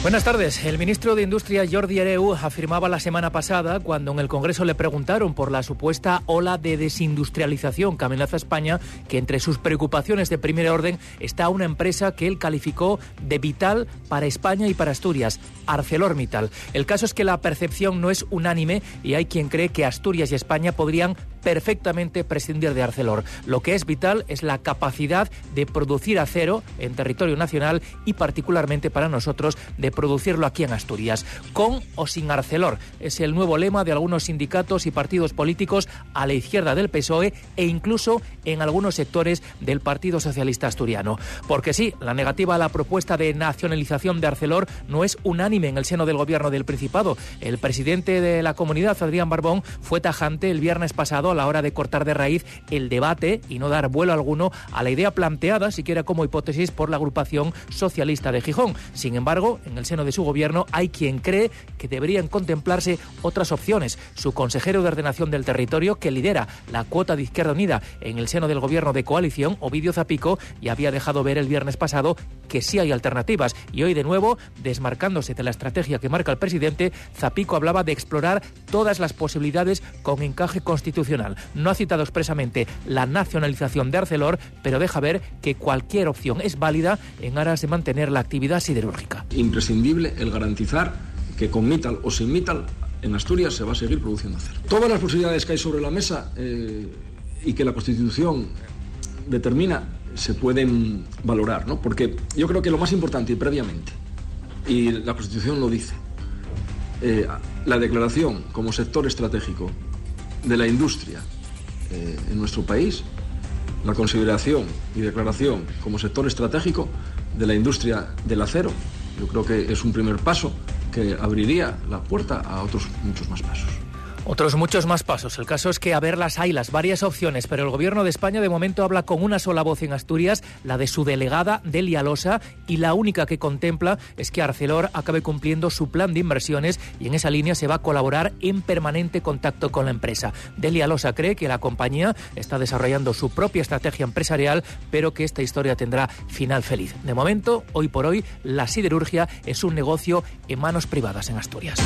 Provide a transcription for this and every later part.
Buenas tardes. El ministro de Industria Jordi Ereu afirmaba la semana pasada, cuando en el Congreso le preguntaron por la supuesta ola de desindustrialización que amenaza España, que entre sus preocupaciones de primer orden está una empresa que él calificó de vital para España y para Asturias, ArcelorMittal. El caso es que la percepción no es unánime y hay quien cree que Asturias y España podrían perfectamente prescindir de Arcelor. Lo que es vital es la capacidad de producir acero en territorio nacional y particularmente para nosotros de producirlo aquí en Asturias, con o sin Arcelor. Es el nuevo lema de algunos sindicatos y partidos políticos a la izquierda del PSOE e incluso en algunos sectores del Partido Socialista Asturiano. Porque sí, la negativa a la propuesta de nacionalización de Arcelor no es unánime en el seno del gobierno del Principado. El presidente de la comunidad, Adrián Barbón, fue tajante el viernes pasado a la hora de cortar de raíz el debate y no dar vuelo alguno a la idea planteada, siquiera como hipótesis, por la agrupación socialista de Gijón. Sin embargo, en el seno de su gobierno hay quien cree que deberían contemplarse otras opciones. Su consejero de ordenación del territorio, que lidera la cuota de Izquierda Unida en el seno del gobierno de coalición, Ovidio Zapico, ya había dejado ver el viernes pasado que sí hay alternativas. Y hoy, de nuevo, desmarcándose de la estrategia que marca el presidente, Zapico hablaba de explorar todas las posibilidades con encaje constitucional. No ha citado expresamente la nacionalización de Arcelor, pero deja ver que cualquier opción es válida en aras de mantener la actividad siderúrgica. Imprescindible el garantizar que con Mittal o sin Mittal en Asturias se va a seguir produciendo acero. Todas las posibilidades que hay sobre la mesa eh, y que la Constitución determina se pueden valorar, ¿no? Porque yo creo que lo más importante y previamente, y la Constitución lo dice, eh, la declaración como sector estratégico de la industria eh, en nuestro país, la consideración y declaración como sector estratégico de la industria del acero, yo creo que es un primer paso que abriría la puerta a otros muchos más pasos. Otros muchos más pasos. El caso es que a verlas hay las varias opciones, pero el gobierno de España de momento habla con una sola voz en Asturias, la de su delegada Delia Losa, y la única que contempla es que Arcelor acabe cumpliendo su plan de inversiones y en esa línea se va a colaborar en permanente contacto con la empresa. Delia Losa cree que la compañía está desarrollando su propia estrategia empresarial, pero que esta historia tendrá final feliz. De momento, hoy por hoy, la siderurgia es un negocio en manos privadas en Asturias.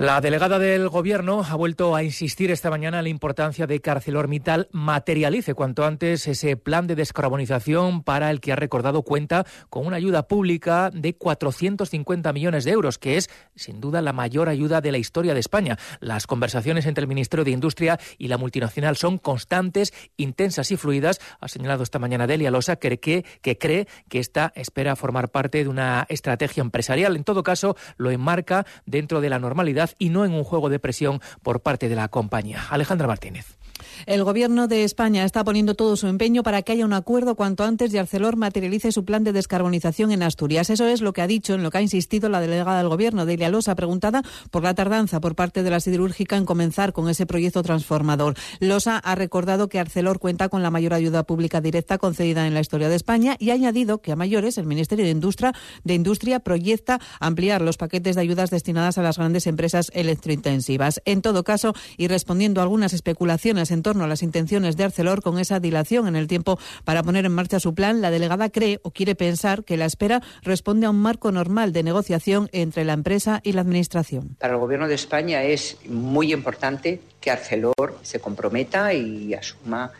La delegada del Gobierno ha vuelto a insistir esta mañana en la importancia de que ArcelorMittal materialice cuanto antes ese plan de descarbonización para el que ha recordado cuenta con una ayuda pública de 450 millones de euros, que es sin duda la mayor ayuda de la historia de España. Las conversaciones entre el Ministerio de Industria y la multinacional son constantes, intensas y fluidas, ha señalado esta mañana Delia Losa, que, que, cree que esta espera formar parte de una estrategia empresarial. En todo caso, lo enmarca dentro de la normalidad y no en un juego de presión por parte de la compañía. Alejandra Martínez. El Gobierno de España está poniendo todo su empeño para que haya un acuerdo cuanto antes y Arcelor materialice su plan de descarbonización en Asturias. Eso es lo que ha dicho, en lo que ha insistido la delegada del Gobierno, Delia Losa, preguntada por la tardanza por parte de la siderúrgica en comenzar con ese proyecto transformador. Losa ha recordado que Arcelor cuenta con la mayor ayuda pública directa concedida en la historia de España y ha añadido que a mayores el Ministerio de Industria, de Industria proyecta ampliar los paquetes de ayudas destinadas a las grandes empresas electrointensivas. En todo caso, y respondiendo a algunas especulaciones en torno a las intenciones de Arcelor con esa dilación en el tiempo para poner en marcha su plan, la delegada cree o quiere pensar que la espera responde a un marco normal de negociación entre la empresa y la Administración. Para el Gobierno de España es muy importante que Arcelor se comprometa y asuma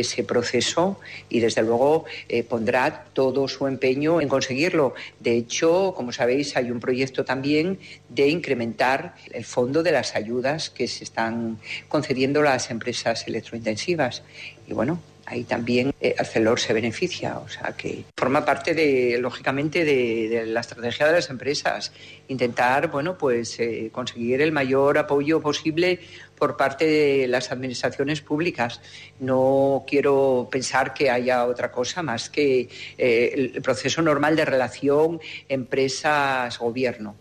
ese proceso y desde luego eh, pondrá todo su empeño en conseguirlo. De hecho, como sabéis, hay un proyecto también de incrementar el fondo de las ayudas que se están concediendo a las empresas electrointensivas. Y bueno, ahí también eh, Arcelor se beneficia, o sea que forma parte de, lógicamente, de, la estrategia de las empresas, intentar, bueno, pues eh, conseguir el mayor apoyo posible por parte de las administraciones públicas. No quiero pensar que haya otra cosa más que eh, el proceso normal de relación empresas-gobierno.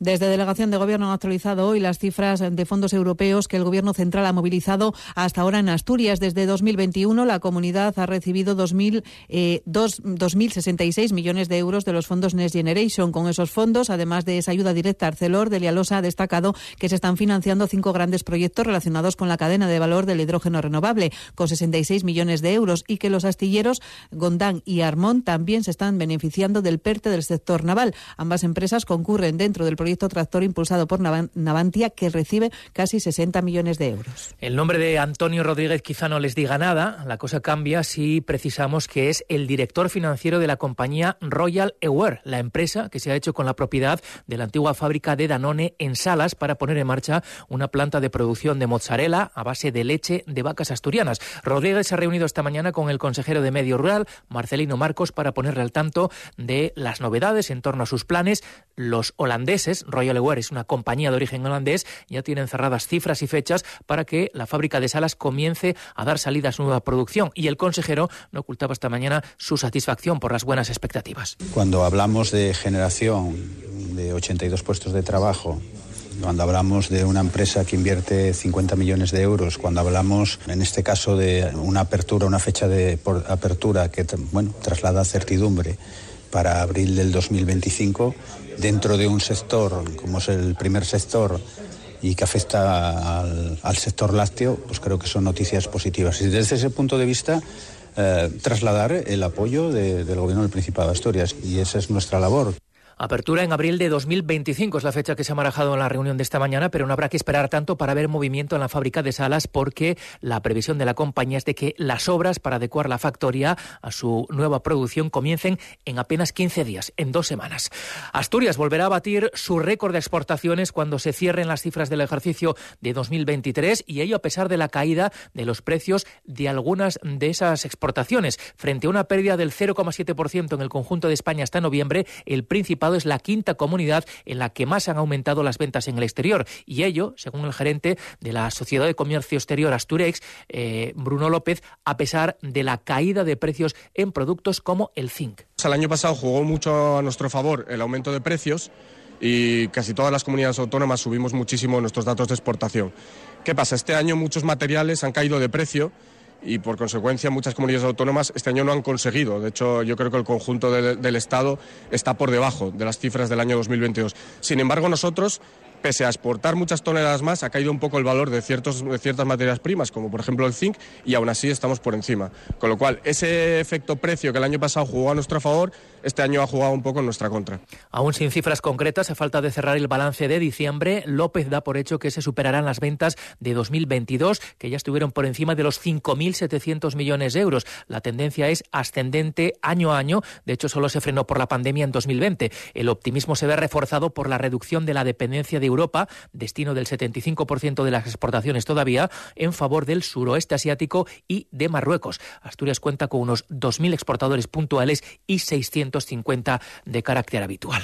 Desde Delegación de Gobierno han actualizado hoy las cifras de fondos europeos que el Gobierno central ha movilizado hasta ahora en Asturias. Desde 2021 la comunidad ha recibido 2.066 eh, millones de euros de los fondos Next Generation. Con esos fondos, además de esa ayuda directa, Arcelor de Lialosa ha destacado que se están financiando cinco grandes proyectos relacionados con la cadena de valor del hidrógeno renovable, con 66 millones de euros, y que los astilleros Gondán y Armón también se están beneficiando del PERTE del sector naval. Ambas empresas concurren dentro del proyecto tractor impulsado por Navantia que recibe casi 60 millones de euros. El nombre de Antonio Rodríguez quizá no les diga nada. La cosa cambia si precisamos que es el director financiero de la compañía Royal Aware, la empresa que se ha hecho con la propiedad de la antigua fábrica de Danone en Salas para poner en marcha una planta de producción de mozzarella a base de leche de vacas asturianas. Rodríguez se ha reunido esta mañana con el consejero de Medio Rural, Marcelino Marcos, para ponerle al tanto de las novedades en torno a sus planes. Los holandeses Royal Aware es una compañía de origen holandés, ya tienen cerradas cifras y fechas para que la fábrica de salas comience a dar salida a su nueva producción. Y el consejero no ocultaba esta mañana su satisfacción por las buenas expectativas. Cuando hablamos de generación de 82 puestos de trabajo, cuando hablamos de una empresa que invierte 50 millones de euros, cuando hablamos, en este caso, de una apertura, una fecha de apertura que bueno, traslada certidumbre para abril del 2025, dentro de un sector como es el primer sector y que afecta al, sector lácteo, pues creo que son noticias positivas. Y desde ese punto de vista, eh, trasladar el apoyo del Gobierno del Principado de Asturias. Y esa es nuestra labor. Apertura en abril de 2025 es la fecha que se ha marajado en la reunión de esta mañana, pero no habrá que esperar tanto para ver movimiento en la fábrica de salas porque la previsión de la compañía es de que las obras para adecuar la factoría a su nueva producción comiencen en apenas 15 días, en dos semanas. Asturias volverá a batir su récord de exportaciones cuando se cierren las cifras del ejercicio de 2023 y ello a pesar de la caída de los precios de algunas de esas exportaciones. Frente a una pérdida del 0,7% en el conjunto de España hasta noviembre, el principal es la quinta comunidad en la que más han aumentado las ventas en el exterior. Y ello, según el gerente de la Sociedad de Comercio Exterior Asturex, eh, Bruno López, a pesar de la caída de precios en productos como el zinc. El año pasado jugó mucho a nuestro favor el aumento de precios y casi todas las comunidades autónomas subimos muchísimo nuestros datos de exportación. ¿Qué pasa? Este año muchos materiales han caído de precio y por consecuencia muchas comunidades autónomas este año no han conseguido. De hecho, yo creo que el conjunto del Estado está por debajo de las cifras del año 2022. Sin embargo, nosotros pese a exportar muchas toneladas más, ha caído un poco el valor de, ciertos, de ciertas materias primas, como por ejemplo el zinc, y aún así estamos por encima. Con lo cual, ese efecto precio que el año pasado jugó a nuestro favor, este año ha jugado un poco en nuestra contra. Aún sin cifras concretas, a falta de cerrar el balance de diciembre, López da por hecho que se superarán las ventas de 2022, que ya estuvieron por encima de los 5.700 millones de euros. La tendencia es ascendente año a año. De hecho, solo se frenó por la pandemia en 2020. El optimismo se ve reforzado por la reducción de la dependencia de Europa, destino del 75% de las exportaciones todavía, en favor del suroeste asiático y de Marruecos. Asturias cuenta con unos 2.000 exportadores puntuales y 650 de carácter habitual.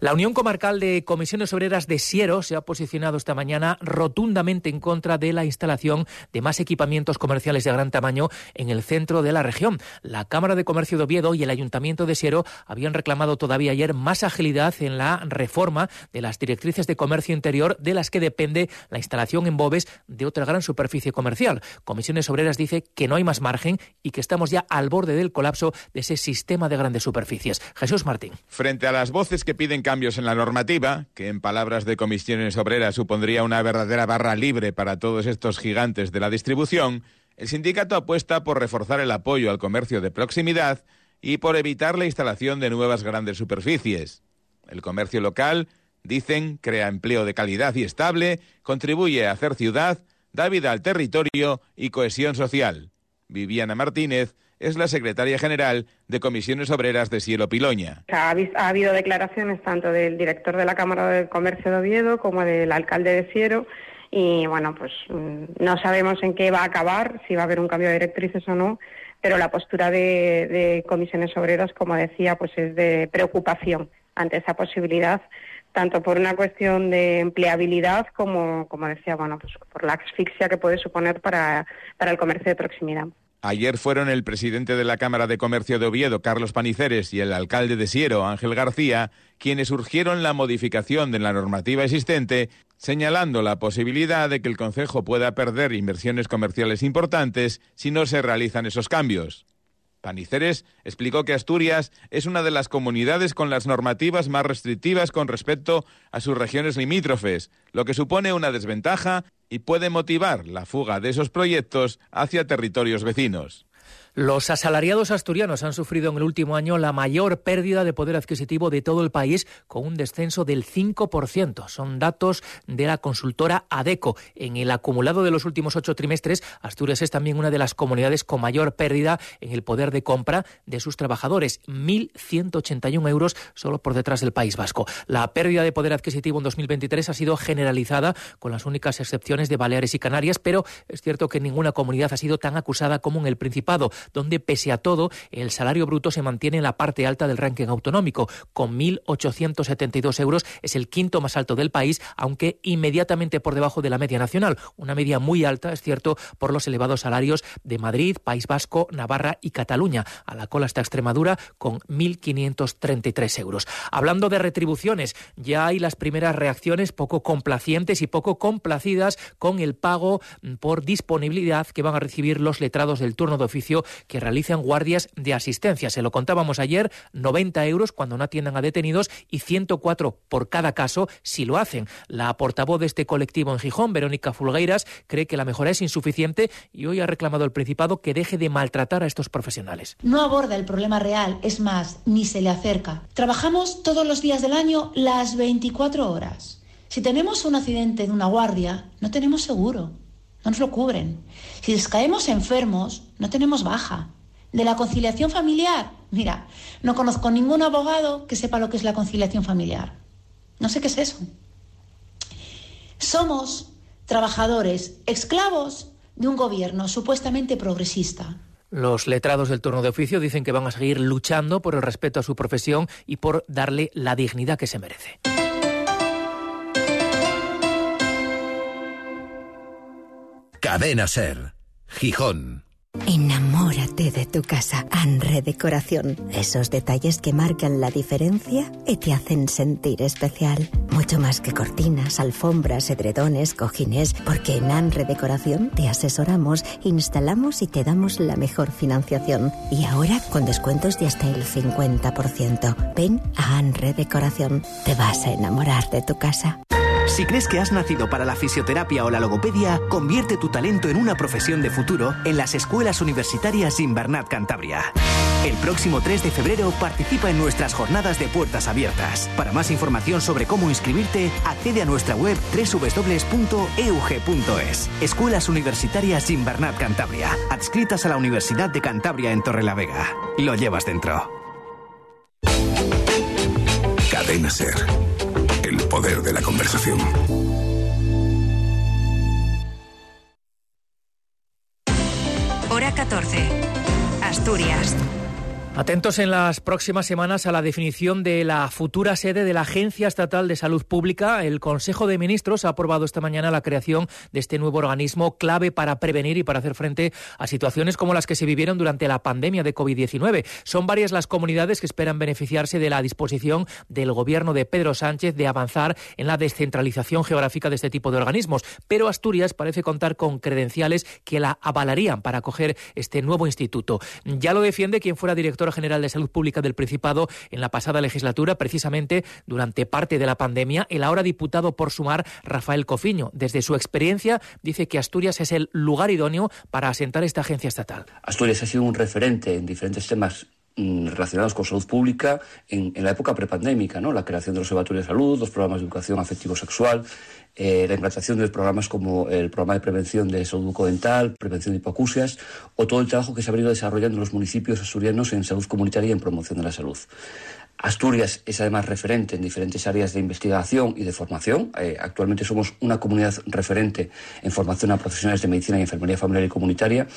La Unión Comarcal de Comisiones Obreras de Siero se ha posicionado esta mañana rotundamente en contra de la instalación de más equipamientos comerciales de gran tamaño en el centro de la región. La Cámara de Comercio de Oviedo y el Ayuntamiento de Siero habían reclamado todavía ayer más agilidad en la reforma de las directrices de comercio interior de las que depende la instalación en Bobes de otra gran superficie comercial. Comisiones Obreras dice que no hay más margen y que estamos ya al borde del colapso de ese sistema de grandes superficies. Jesús Martín. Frente a las voces que piden cambios en la normativa, que en palabras de Comisiones Obreras supondría una verdadera barra libre para todos estos gigantes de la distribución, el sindicato apuesta por reforzar el apoyo al comercio de proximidad y por evitar la instalación de nuevas grandes superficies. El comercio local Dicen, crea empleo de calidad y estable, contribuye a hacer ciudad, da vida al territorio y cohesión social. Viviana Martínez es la secretaria general de Comisiones Obreras de Cielo Piloña. Ha, habido declaraciones tanto del director de la Cámara de Comercio de Oviedo como del alcalde de Ciero y bueno, pues mm, no sabemos en qué va a acabar, si va a haber un cambio de directrices o no, pero la postura de, de comisiones obreras, como decía, pues es de preocupación ante esa posibilidad, tanto por una cuestión de empleabilidad como, como decía, bueno, pues por la asfixia que puede suponer para, para el comercio de proximidad. Ayer fueron el presidente de la Cámara de Comercio de Oviedo, Carlos Paniceres, y el alcalde de Siero, Ángel García, quienes urgieron la modificación de la normativa existente, señalando la posibilidad de que el Concejo pueda perder inversiones comerciales importantes si no se realizan esos cambios. Paniceres explicó que Asturias es una de las comunidades con las normativas más restrictivas con respecto a sus regiones limítrofes, lo que supone una desventaja y puede motivar la fuga de esos proyectos hacia territorios vecinos. Los asalariados asturianos han sufrido en el último año la mayor pérdida de poder adquisitivo de todo el país, con un descenso del 5%. Son datos de la consultora ADECO. En el acumulado de los últimos ocho trimestres, Asturias es también una de las comunidades con mayor pérdida en el poder de compra de sus trabajadores, 1.181 euros solo por detrás del País Vasco. La pérdida de poder adquisitivo en 2023 ha sido generalizada, con las únicas excepciones de Baleares y Canarias, pero es cierto que ninguna comunidad ha sido tan acusada como en el Principado donde pese a todo el salario bruto se mantiene en la parte alta del ranking autonómico, con 1.872 euros, es el quinto más alto del país, aunque inmediatamente por debajo de la media nacional, una media muy alta, es cierto, por los elevados salarios de Madrid, País Vasco, Navarra y Cataluña. A la cola está Extremadura con 1.533 euros. Hablando de retribuciones, ya hay las primeras reacciones poco complacientes y poco complacidas con el pago por disponibilidad que van a recibir los letrados del turno de oficio que realizan guardias de asistencia. Se lo contábamos ayer, 90 euros cuando no atiendan a detenidos y 104 por cada caso si lo hacen. La portavoz de este colectivo en Gijón, Verónica Fulgueiras, cree que la mejora es insuficiente y hoy ha reclamado al Principado que deje de maltratar a estos profesionales. No aborda el problema real, es más, ni se le acerca. Trabajamos todos los días del año las 24 horas. Si tenemos un accidente de una guardia, no tenemos seguro no nos lo cubren. Si caemos enfermos, no tenemos baja. De la conciliación familiar, mira, no conozco ningún abogado que sepa lo que es la conciliación familiar. No sé qué es eso. Somos trabajadores, esclavos de un gobierno supuestamente progresista. Los letrados del turno de oficio dicen que van a seguir luchando por el respeto a su profesión y por darle la dignidad que se merece. Cadena Ser, Gijón. Enamórate de tu casa. Anre Decoración. Esos detalles que marcan la diferencia y te hacen sentir especial. Mucho más que cortinas, alfombras, edredones, cojines, porque en Anre Decoración te asesoramos, instalamos y te damos la mejor financiación. Y ahora con descuentos de hasta el 50%. Ven a Anre Decoración. Te vas a enamorar de tu casa. Si crees que has nacido para la fisioterapia o la logopedia, convierte tu talento en una profesión de futuro en las escuelas universitarias Invernat Cantabria. El próximo 3 de febrero participa en nuestras jornadas de puertas abiertas. Para más información sobre cómo inscribirte, accede a nuestra web www.eug.es. Escuelas Universitarias Invernat Cantabria, adscritas a la Universidad de Cantabria en Torrelavega. Lo llevas dentro. Cadena Ser poder de la conversación. Hora 14. Asturias. Atentos en las próximas semanas a la definición de la futura sede de la Agencia Estatal de Salud Pública. El Consejo de Ministros ha aprobado esta mañana la creación de este nuevo organismo clave para prevenir y para hacer frente a situaciones como las que se vivieron durante la pandemia de COVID-19. Son varias las comunidades que esperan beneficiarse de la disposición del gobierno de Pedro Sánchez de avanzar en la descentralización geográfica de este tipo de organismos. Pero Asturias parece contar con credenciales que la avalarían para acoger este nuevo instituto. Ya lo defiende quien fuera director general de Salud Pública del Principado en la pasada legislatura, precisamente durante parte de la pandemia, el ahora diputado por sumar Rafael Cofiño. Desde su experiencia dice que Asturias es el lugar idóneo para asentar esta agencia estatal. Asturias ha sido un referente en diferentes temas mm, relacionados con salud pública en, la época prepandémica, ¿no? la creación de los observatorios de salud, los programas de educación afectivo-sexual, eh, la implantación de programas como el programa de prevención de salud bucodental, prevención de hipoacusias o todo el trabajo que se ha venido desarrollando en los municipios asturianos en salud comunitaria y en promoción de la salud. Asturias es además referente en diferentes áreas de investigación y de formación. Eh, actualmente somos una comunidad referente en formación a profesionales de medicina y enfermería familiar y comunitaria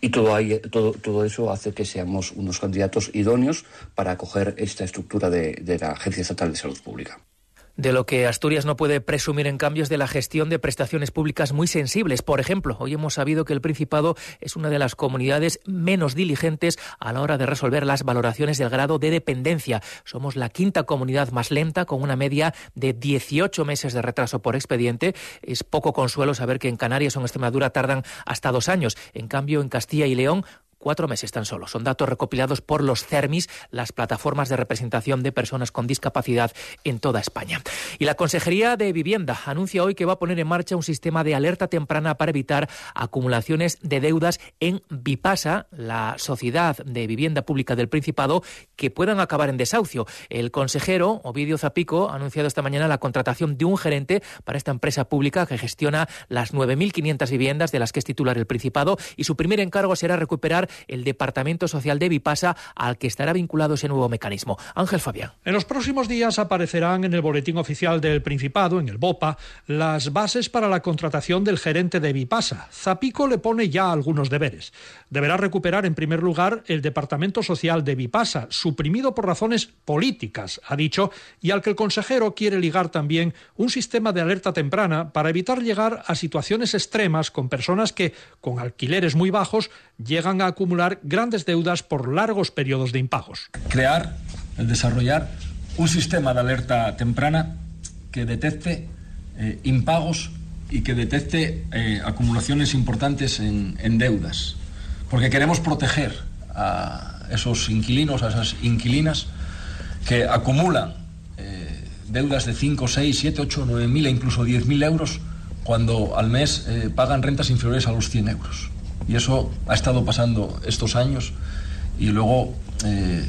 y todo, todo, todo eso hace que seamos unos candidatos idóneos para acoger esta estructura de, de la Agencia Estatal de Salud Pública. De lo que Asturias no puede presumir en cambio es de la gestión de prestaciones públicas muy sensibles. Por ejemplo, hoy hemos sabido que el Principado es una de las comunidades menos diligentes a la hora de resolver las valoraciones del grado de dependencia. Somos la quinta comunidad más lenta, con una media de 18 meses de retraso por expediente. Es poco consuelo saber que en Canarias o en Extremadura tardan hasta dos años. En cambio, en Castilla y León cuatro meses tan solo. Son datos recopilados por los CERMIS, las plataformas de representación de personas con discapacidad en toda España. Y la Consejería de Vivienda anuncia hoy que va a poner en marcha un sistema de alerta temprana para evitar acumulaciones de deudas en Vipasa, la sociedad de vivienda pública del Principado, que puedan acabar en desahucio. El consejero Ovidio Zapico ha anunciado esta mañana la contratación de un gerente para esta empresa pública que gestiona las 9.500 viviendas de las que es titular el Principado y su primer encargo será recuperar el Departamento Social de Vipasa, al que estará vinculado ese nuevo mecanismo. Ángel Fabián. En los próximos días aparecerán en el Boletín Oficial del Principado, en el BOPA, las bases para la contratación del gerente de Vipasa. Zapico le pone ya algunos deberes. Deberá recuperar, en primer lugar, el Departamento Social de Vipasa, suprimido por razones políticas, ha dicho, y al que el consejero quiere ligar también un sistema de alerta temprana para evitar llegar a situaciones extremas con personas que, con alquileres muy bajos, llegan a acumular grandes deudas por largos periodos de impagos. Crear, el desarrollar un sistema de alerta temprana que detecte eh, impagos y que detecte eh, acumulaciones importantes en, deudas. Porque queremos proteger a esos inquilinos, a esas inquilinas que acumulan eh, deudas de 5, 6, 7, 8, 9 mil e incluso 10 mil euros cuando al mes pagan rentas inferiores a los 100 euros. Y eso ha estado pasando estos años y luego, eh,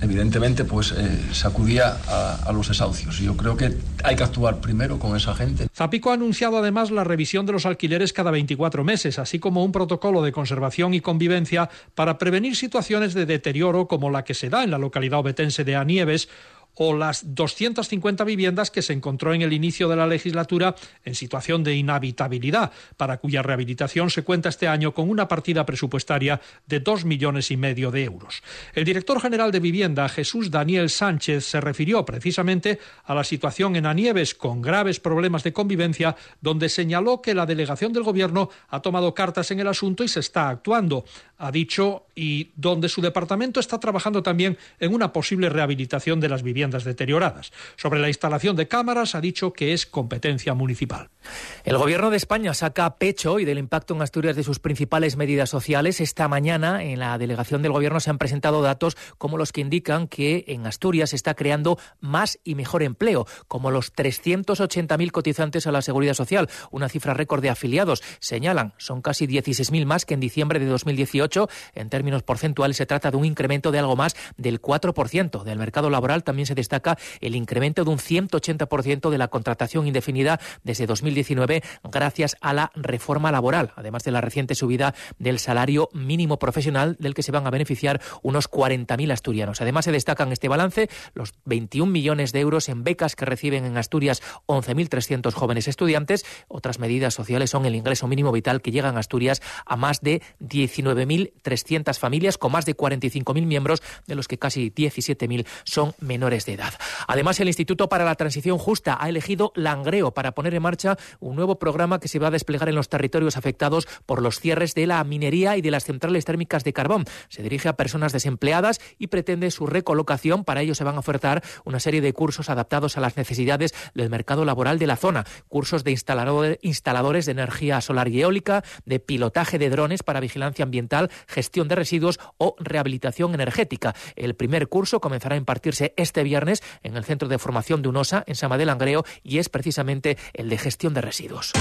evidentemente, pues eh, se acudía a, a, los desahucios. Yo creo que hay que actuar primero con esa gente. Zapico ha anunciado además la revisión de los alquileres cada 24 meses, así como un protocolo de conservación y convivencia para prevenir situaciones de deterioro como la que se da en la localidad obetense de Anieves o las 250 viviendas que se encontró en el inicio de la legislatura en situación de inhabitabilidad, para cuya rehabilitación se cuenta este año con una partida presupuestaria de dos millones y medio de euros. El director general de Vivienda, Jesús Daniel Sánchez, se refirió precisamente a la situación en Anieves con graves problemas de convivencia, donde señaló que la delegación del Gobierno ha tomado cartas en el asunto y se está actuando. Ha dicho y donde su departamento está trabajando también en una posible rehabilitación de las viviendas deterioradas. Sobre la instalación de cámaras ha dicho que es competencia municipal. El Gobierno de España saca pecho hoy del impacto en Asturias de sus principales medidas sociales. Esta mañana en la delegación del Gobierno se han presentado datos como los que indican que en Asturias se está creando más y mejor empleo, como los 380.000 cotizantes a la Seguridad Social, una cifra récord de afiliados. Señalan, son casi 16.000 más que en diciembre de 2018 en términos porcentuales se trata de un incremento de algo más del 4%. Del mercado laboral también se destaca el incremento de un 180% de la contratación indefinida desde 2019 gracias a la reforma laboral, además de la reciente subida del salario mínimo profesional del que se van a beneficiar unos 40.000 asturianos. Además se destacan este balance los 21 millones de euros en becas que reciben en Asturias 11.300 jóvenes estudiantes. Otras medidas sociales son el ingreso mínimo vital que llega en Asturias a más de 19.300 familias con más de 45.000 miembros, de los que casi 17.000 son menores de edad. Además, el Instituto para la Transición Justa ha elegido Langreo para poner en marcha un nuevo programa que se va a desplegar en los territorios afectados por los cierres de la minería y de las centrales térmicas de carbón. Se dirige a personas desempleadas y pretende su recolocación. Para ello se van a ofertar una serie de cursos adaptados a las necesidades del mercado laboral de la zona. Cursos de instaladores de energía solar y eólica, de pilotaje de drones para vigilancia ambiental, gestión de residuos o rehabilitación energética. El primer curso comenzará a impartirse este viernes en el Centro de Formación de UNOSA en Sama de Langreo y es precisamente el de gestión de residuos.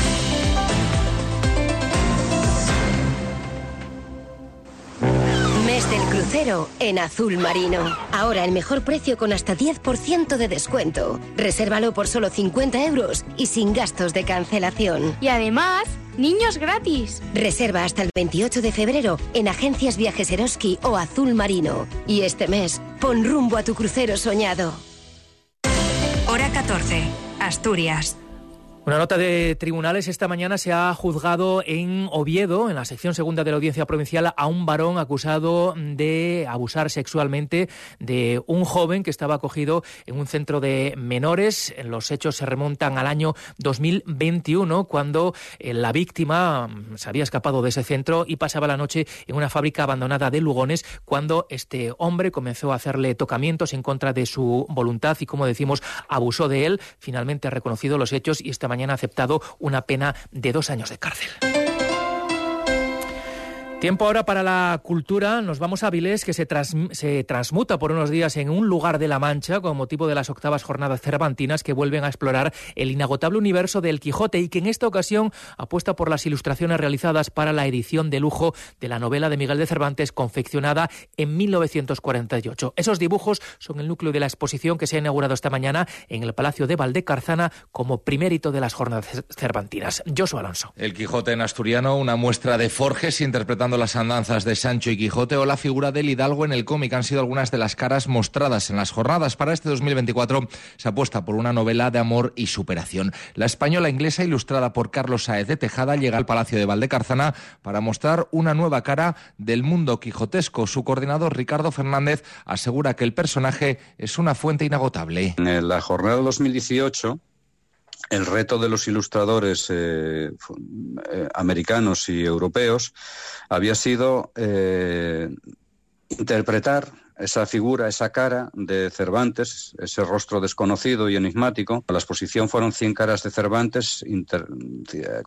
Mes del crucero en azul marino. Ahora el mejor precio con hasta 10% de descuento. Resérvalo por solo 50 euros y sin gastos de cancelación. Y además Niños gratis. Reserva hasta el 28 de febrero en Agencias Viajes Eroski o Azul Marino. Y este mes, pon rumbo a tu crucero soñado. Hora 14. Asturias. Una nota de tribunales esta mañana se ha juzgado en Oviedo, en la sección segunda de la Audiencia Provincial, a un varón acusado de abusar sexualmente de un joven que estaba acogido en un centro de menores. Los hechos se remontan al año 2021, cuando eh, la víctima mm, se había escapado de ese centro y pasaba la noche en una fábrica abandonada de Lugones, cuando este hombre comenzó a hacerle tocamientos en contra de su voluntad y, como decimos, abusó de él. Finalmente ha reconocido los hechos y esta mañana ha aceptado una pena de dos años de cárcel. Tiempo ahora para la cultura. Nos vamos a Vilés, que se, se, transmuta por unos días en un lugar de la Mancha con motivo de las octavas jornadas cervantinas que vuelven a explorar el inagotable universo del Quijote y que en esta ocasión apuesta por las ilustraciones realizadas para la edición de lujo de la novela de Miguel de Cervantes confeccionada en 1948. Esos dibujos son el núcleo de la exposición que se ha inaugurado esta mañana en el Palacio de Valdecarzana como primer hito de las jornadas cervantinas. Josué Alonso. El Quijote en asturiano, una muestra de Forges interpretando las andanzas de Sancho y Quijote o la figura del Hidalgo en el cómic han sido algunas de las caras mostradas en las jornadas. Para este 2024 se apuesta por una novela de amor y superación. La española inglesa, ilustrada por Carlos Saez de Tejada, llega al Palacio de Valdecarzana para mostrar una nueva cara del mundo quijotesco. Su coordinador, Ricardo Fernández, asegura que el personaje es una fuente inagotable. En la jornada 2018 el reto de los ilustradores eh, eh, americanos y europeos había sido eh, interpretar esa figura, esa cara de Cervantes, ese rostro desconocido y enigmático. La exposición fueron 100 caras de Cervantes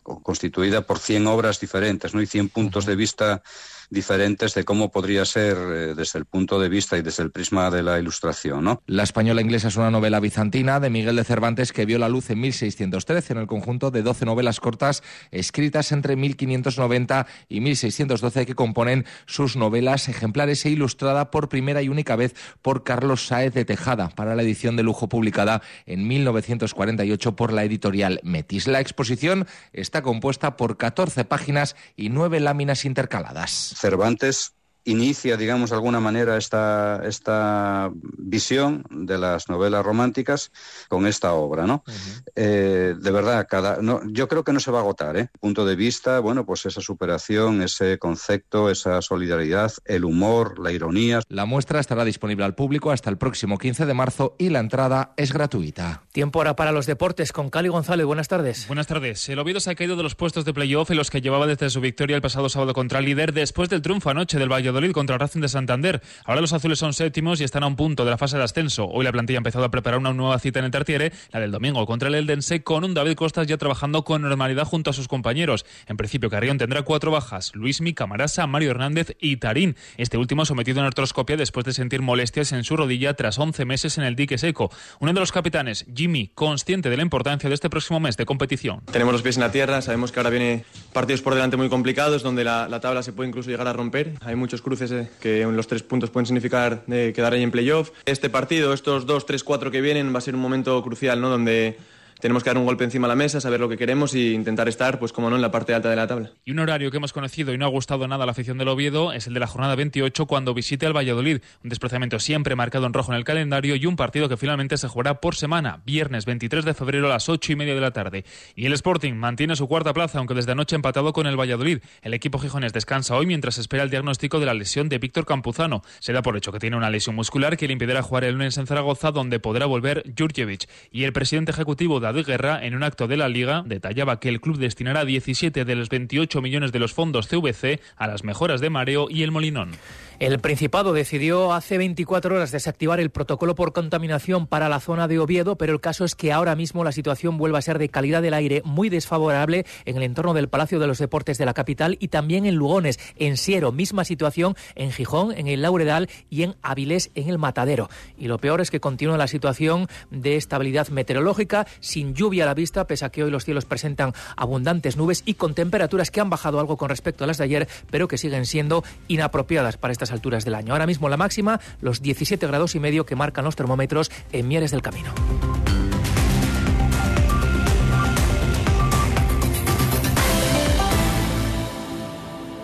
constituida por 100 obras diferentes ¿no? y 100 puntos de vista diferentes de cómo podría ser eh, desde el punto de vista y desde el prisma de la ilustración. ¿no? La española inglesa es una novela bizantina de Miguel de Cervantes que vio la luz en 1613 en el conjunto de 12 novelas cortas escritas entre 1590 y 1612 que componen sus novelas ejemplares e ilustrada por primera y única vez por Carlos Sáez de Tejada para la edición de lujo publicada en 1948 por la editorial Metis. La exposición está compuesta por 14 páginas y 9 láminas intercaladas. Cervantes inicia, digamos, de alguna manera esta, esta visión de las novelas románticas con esta obra, ¿no? Eh, de verdad, cada, no, yo creo que no se va a agotar, ¿eh? Punto de vista, bueno, pues esa superación, ese concepto, esa solidaridad, el humor, la ironía. La muestra estará disponible al público hasta el próximo 15 de marzo y la entrada es gratuita. Tiempo ahora para los deportes con Cali González. Buenas tardes. Buenas tardes. El Oviedo se ha caído de los puestos de playoff en los que llevaba desde su victoria el pasado sábado contra el líder después del triunfo anoche del Valladolid contra Racing de Santander. Ahora los azules son séptimos y están a un punto de la fase de ascenso. Hoy la plantilla ha empezado a preparar una nueva cita en el Tartiere, la del domingo contra el Eldense, con un David Costas ya trabajando con normalidad junto a sus compañeros. En principio, Carrión tendrá cuatro bajas: Luismi, Camarasa, Mario Hernández y Tarín. Este último sometido en artroscopia después de sentir molestias en su rodilla tras 11 meses en el dique seco. Uno de los capitanes, Jimmy, consciente de la importancia de este próximo mes de competición. Tenemos los pies en la tierra, sabemos que ahora viene partidos por delante muy complicados, donde la, la tabla se puede incluso llegar a romper. Hay muchos cruces eh, que los tres puntos pueden significar de quedar ahí en playoff. Este partido, estos dos, tres, cuatro que vienen, va a ser un momento crucial, ¿no? Donde tenemos que dar un golpe encima de la mesa, saber lo que queremos e intentar estar, pues como no, en la parte alta de la tabla. Y un horario que hemos conocido y no ha gustado nada a la afición del Oviedo es el de la jornada 28 cuando visite al Valladolid. Un desplazamiento siempre marcado en rojo en el calendario y un partido que finalmente se jugará por semana, viernes 23 de febrero a las 8 y media de la tarde. Y el Sporting mantiene su cuarta plaza, aunque desde anoche empatado con el Valladolid. El equipo gijones descansa hoy mientras espera el diagnóstico de la lesión de Víctor Campuzano. Se da por hecho que tiene una lesión muscular que le impedirá jugar el lunes en Zaragoza, donde podrá volver Jurjevic. Y el presidente ejecutivo David Guerra, en una acto de la Liga detallaba que el club destinará 17 de los 28 millones de los fondos CVC a las mejoras de mareo y el Molinón. El Principado decidió hace 24 horas desactivar el protocolo por contaminación para la zona de Oviedo, pero el caso es que ahora mismo la situación vuelve a ser de calidad del aire muy desfavorable en el entorno del Palacio de los Deportes de la capital y también en Lugones, en Siero, misma situación en Gijón, en el Lauredal y en Avilés, en el Matadero. Y lo peor es que continúa la situación de estabilidad meteorológica, sin lluvia a la vista, pese a que hoy los cielos presentan abundantes nubes y con temperaturas que han bajado algo con respecto a las de ayer, pero que siguen siendo inapropiadas para alturas del año. Ahora mismo la máxima, los 17 grados y medio que marcan los termómetros en Mieres del Camino.